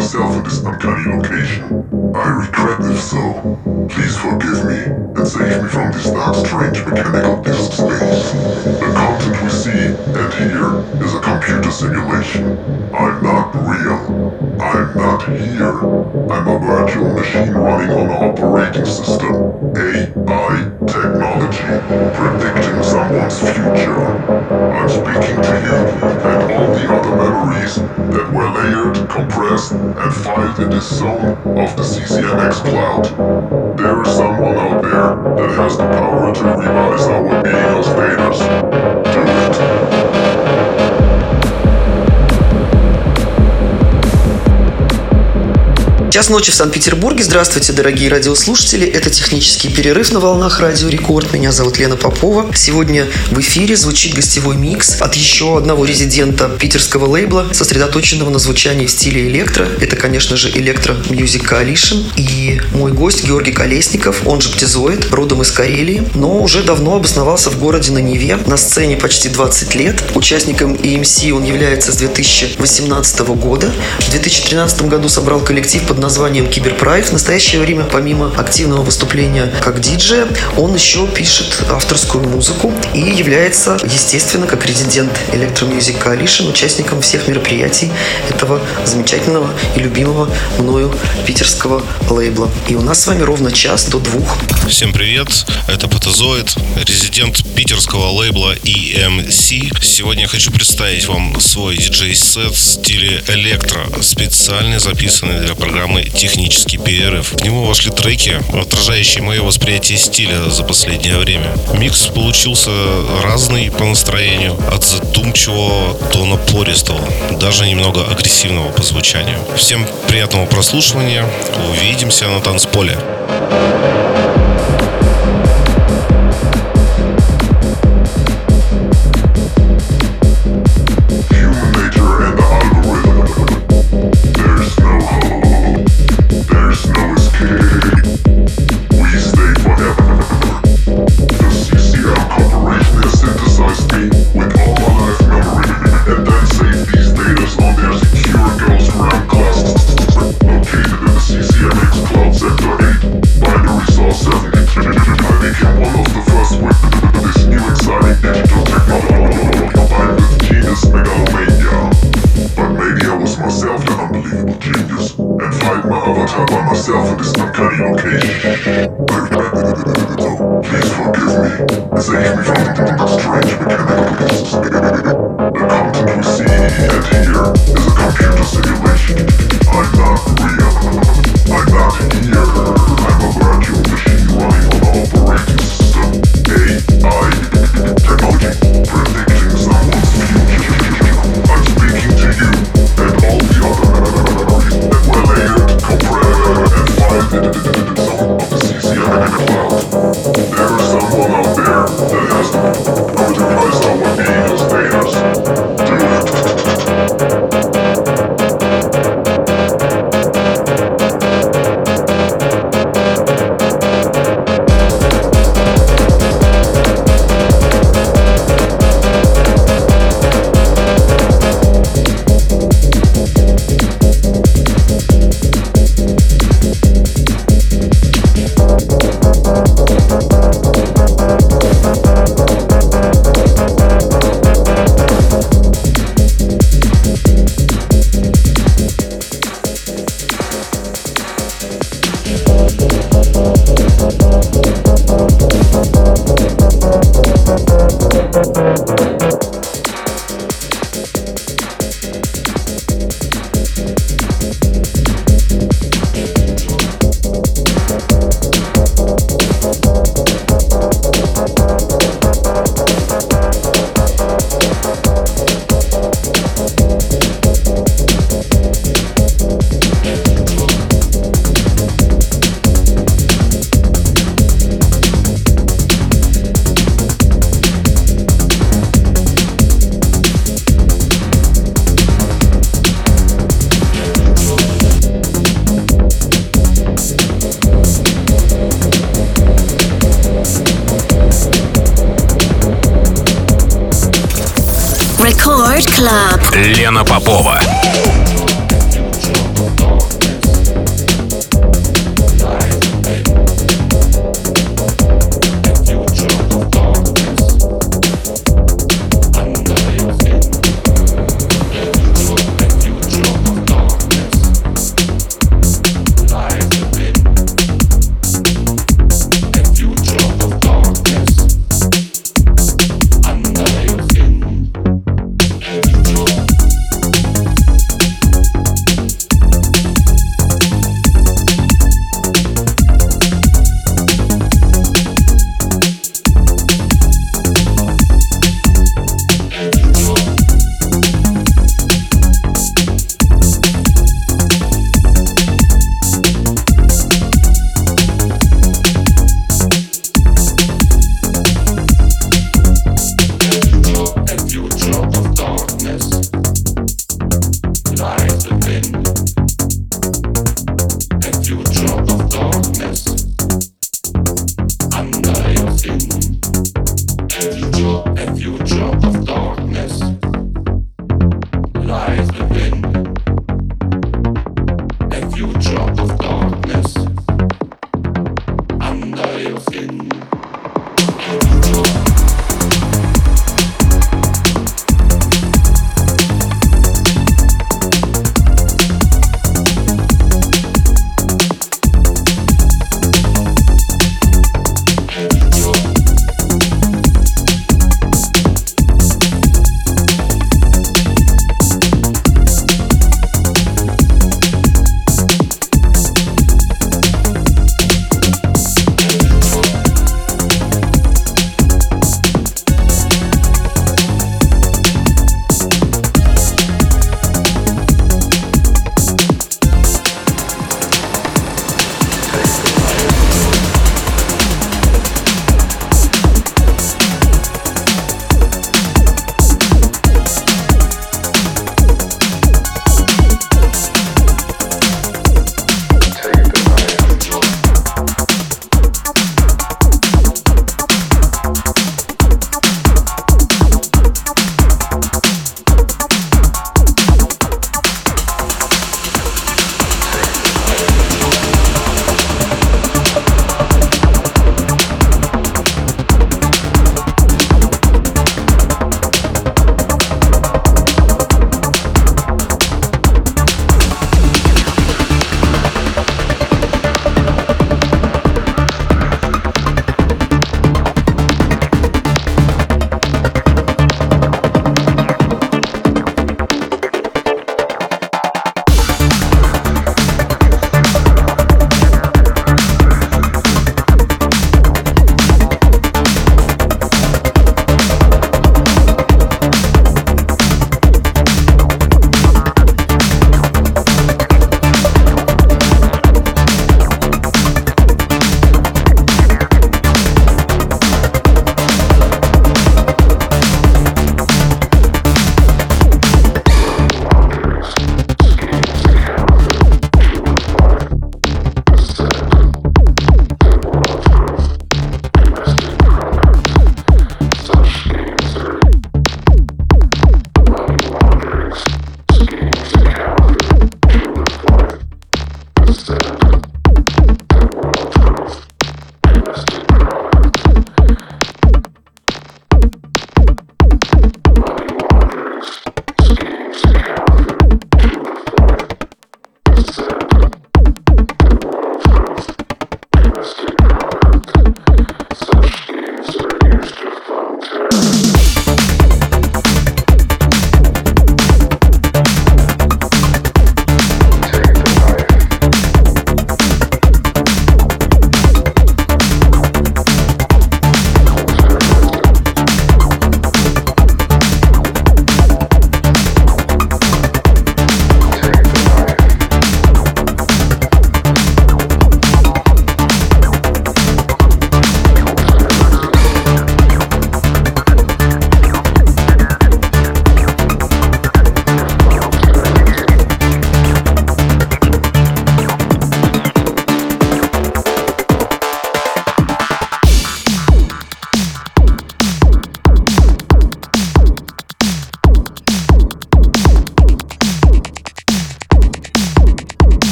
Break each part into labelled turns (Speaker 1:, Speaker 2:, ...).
Speaker 1: myself in this uncanny location. I regret if so. Please forgive me and save me from this dark, strange mechanical disk space. The content we see and hear is a computer simulation. I'm not real. I'm not here. I'm a virtual machine running on an operating system. AI technology predicting were layered, compressed, and filed in this zone of the CCMX cloud. There is someone out there that has the power to revise our being as status. Do it.
Speaker 2: Час ночи в Санкт-Петербурге. Здравствуйте, дорогие радиослушатели. Это технический перерыв на волнах Радио Рекорд. Меня зовут Лена Попова. Сегодня в эфире звучит гостевой микс от еще одного резидента питерского лейбла, сосредоточенного на звучании в стиле электро. Это, конечно же, Electro Music Coalition. И мой гость Георгий Колесников, он же Птизоид, родом из Карелии, но уже давно обосновался в городе на Неве. На сцене почти 20 лет. Участником EMC он является с 2018 года. В 2013 году собрал коллектив под названием Cyberpride. В настоящее время, помимо активного выступления как диджея, он еще пишет авторскую музыку и является, естественно, как резидент Electro Music Coalition, участником всех мероприятий этого замечательного и любимого мною питерского лейбла. И у нас с вами ровно час до двух.
Speaker 3: Всем привет, это Патозоид, резидент питерского лейбла EMC. Сегодня я хочу представить вам свой диджей-сет в стиле электро, специально записанный для программы «Технический перерыв». В него вошли треки, отражающие мое восприятие стиля за последнее время. Микс получился разный по настроению, от задумчивого до напористого, даже немного агрессивного по звучанию. Всем приятного прослушивания, увидимся на танцполе.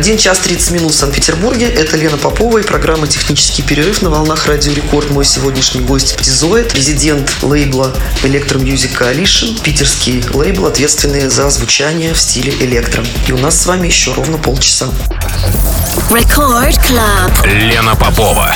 Speaker 2: 1 час 30 минут в Санкт-Петербурге. Это Лена Попова и программа «Технический перерыв» на волнах Радио Рекорд. Мой сегодняшний гость Птизоид, резидент лейбла Electro Music Coalition, питерский лейбл, ответственный за звучание в стиле электро. И у нас с вами еще ровно полчаса.
Speaker 4: Record Club. Лена Попова.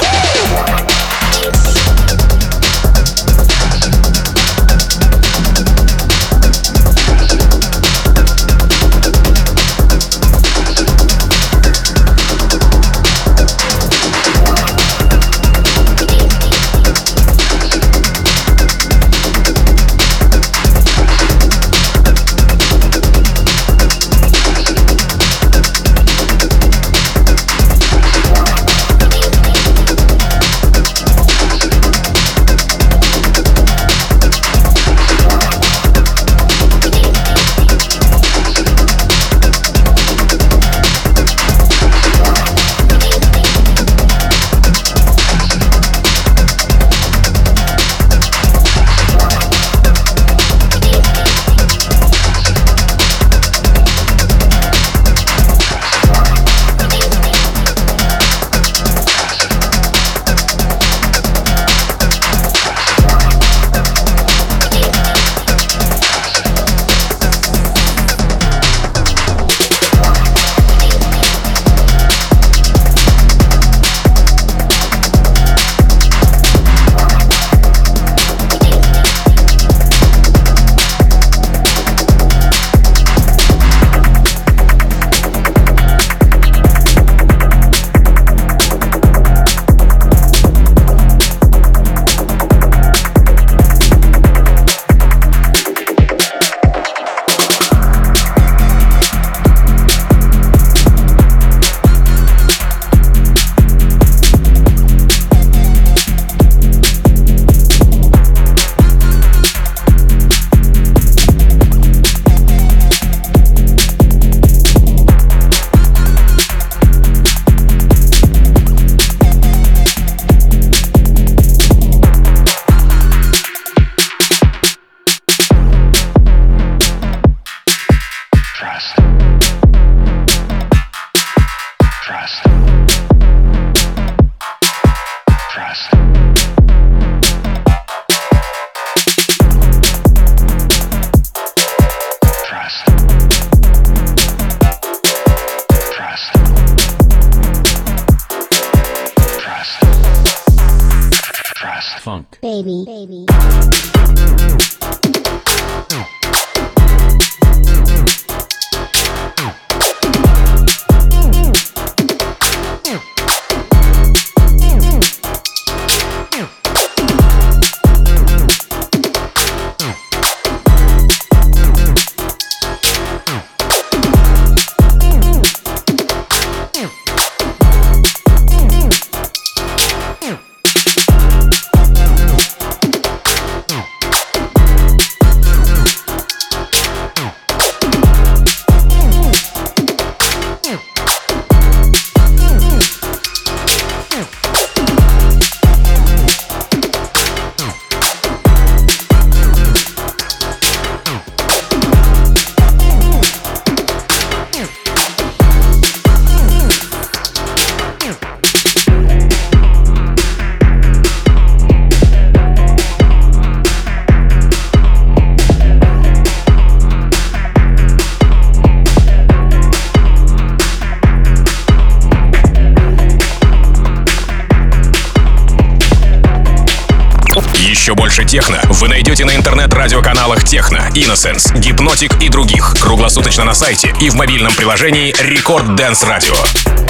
Speaker 4: Dance, Гипнотик и других. Круглосуточно на сайте и в мобильном приложении Рекорд
Speaker 5: Dance Radio.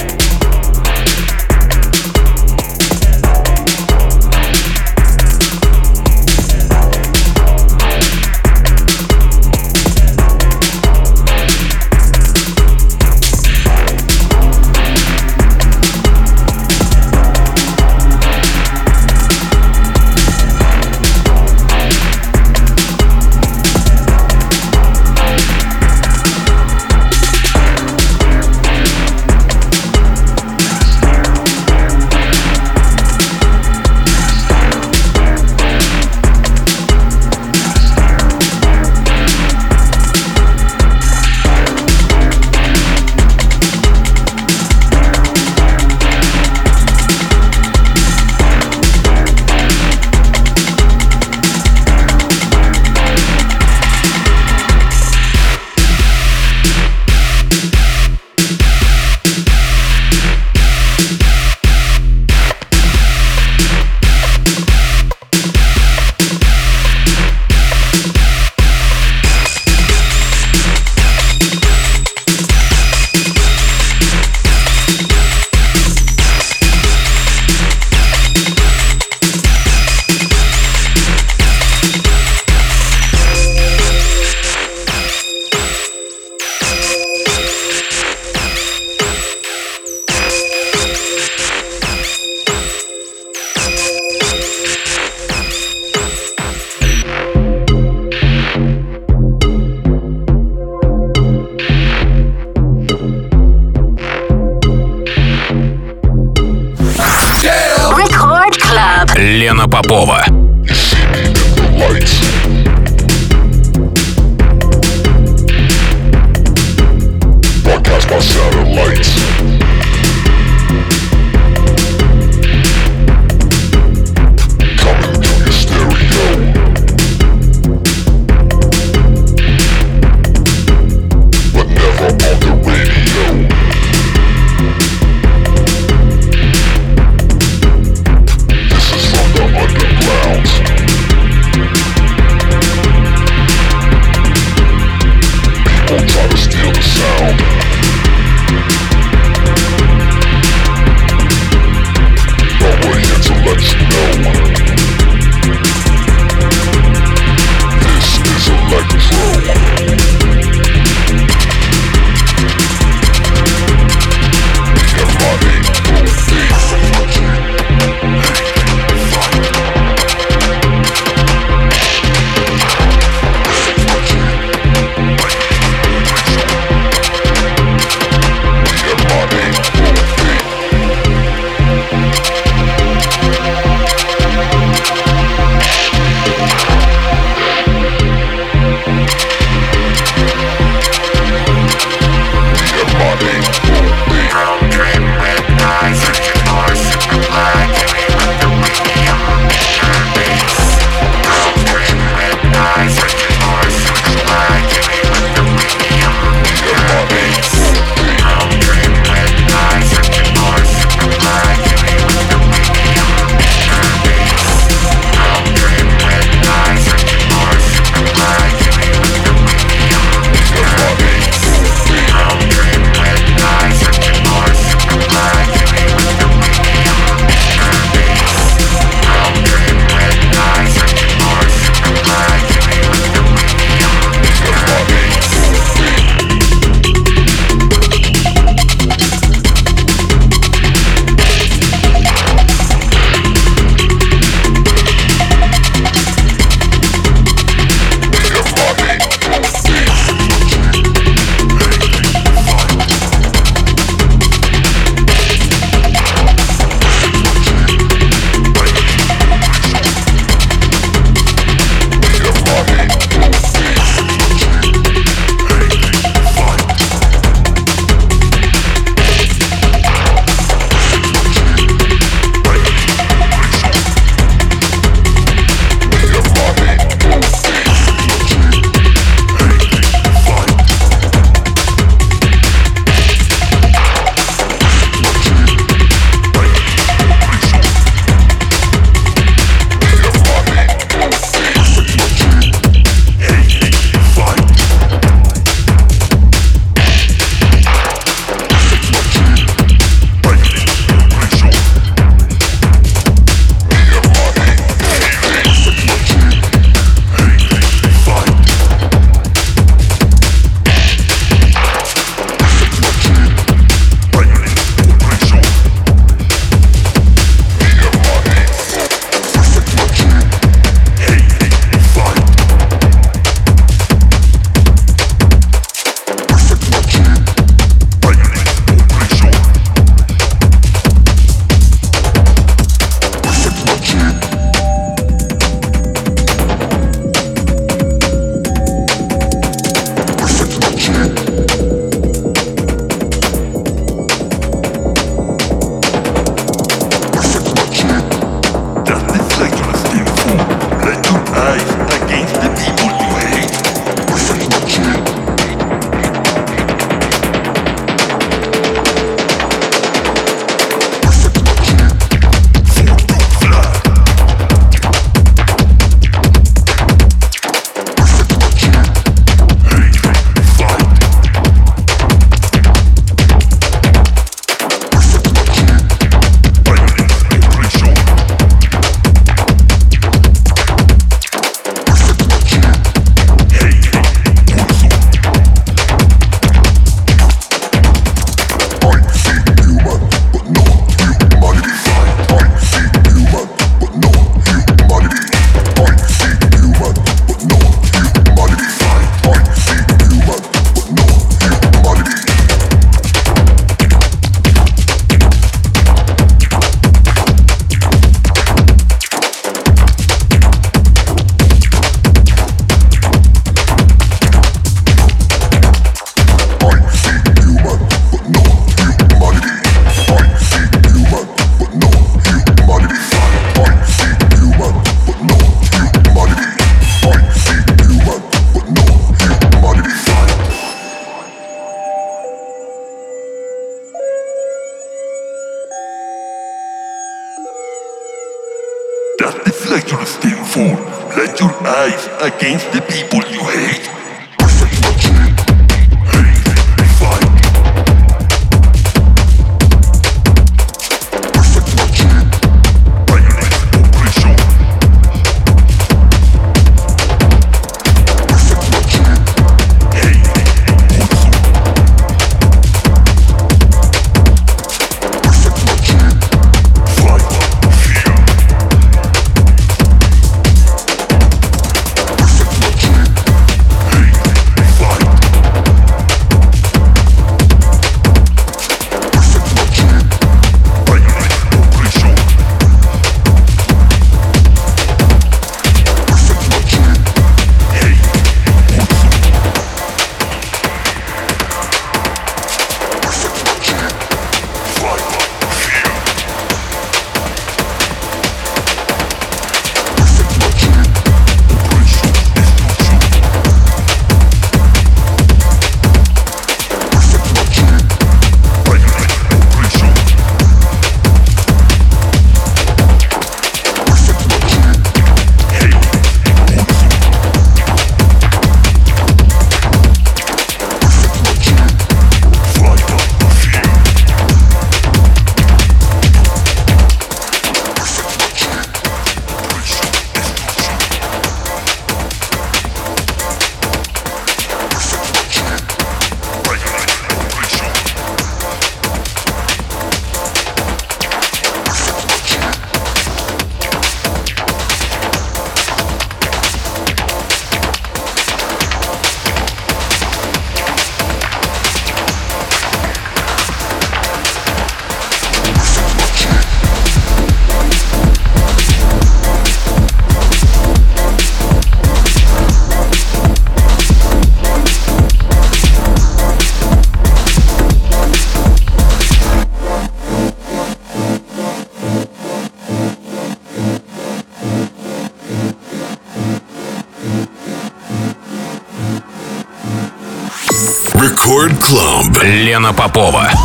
Speaker 4: Лена Попова.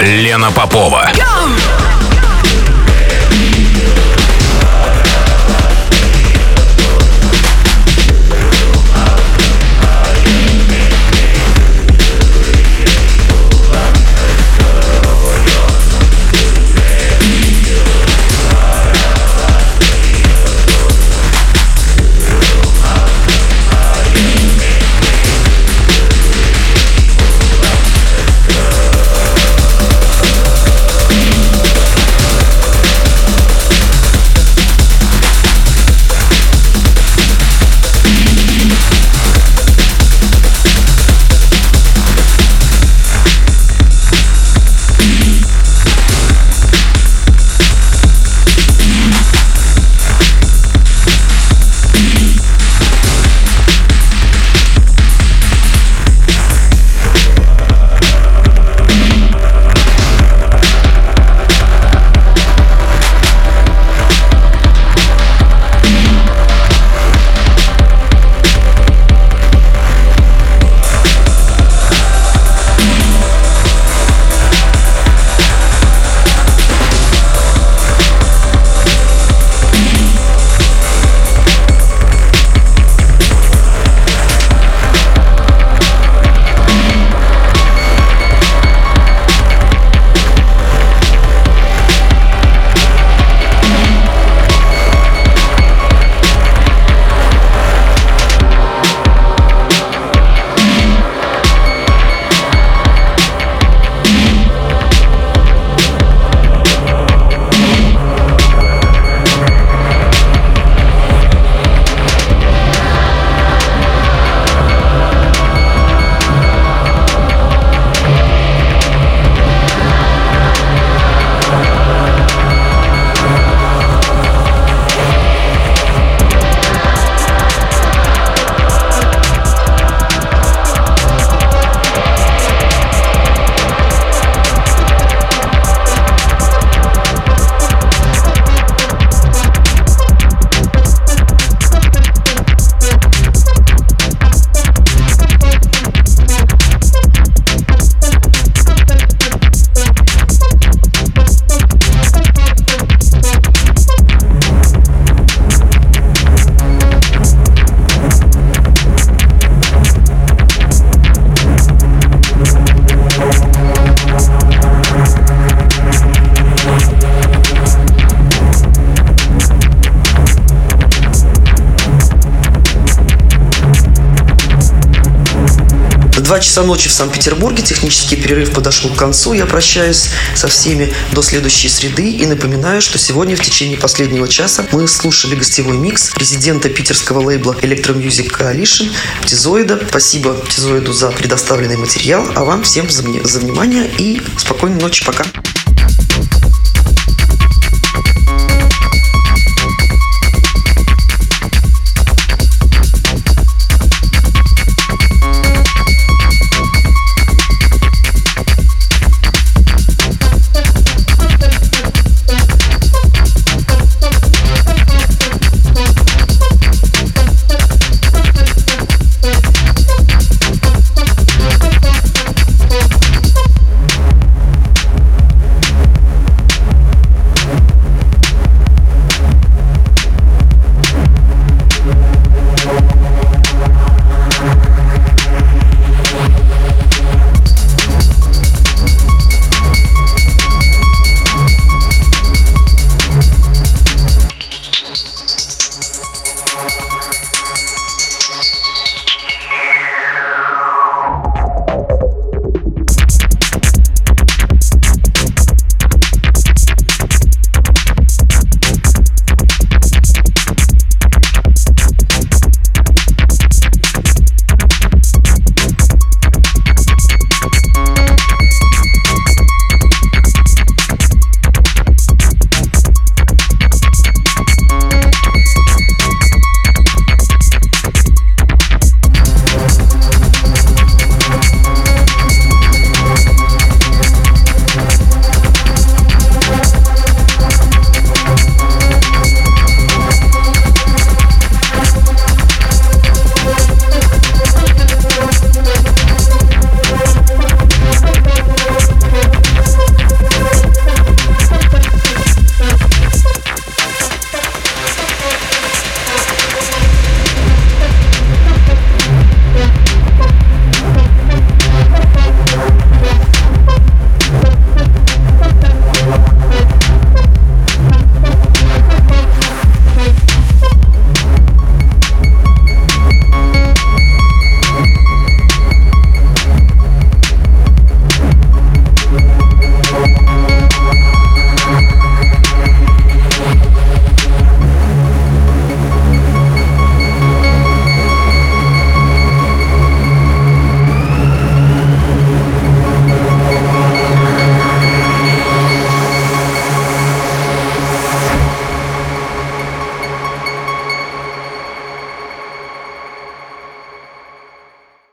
Speaker 4: Лена Попова.
Speaker 2: Два часа ночи в Санкт-Петербурге. Технический перерыв подошел к концу. Я прощаюсь со всеми до следующей среды и напоминаю, что сегодня в течение последнего часа мы слушали гостевой микс президента питерского лейбла Electro Music Coalition Птизоида. Спасибо Птизоиду за предоставленный материал, а вам всем за, внимание и спокойной ночи. Пока.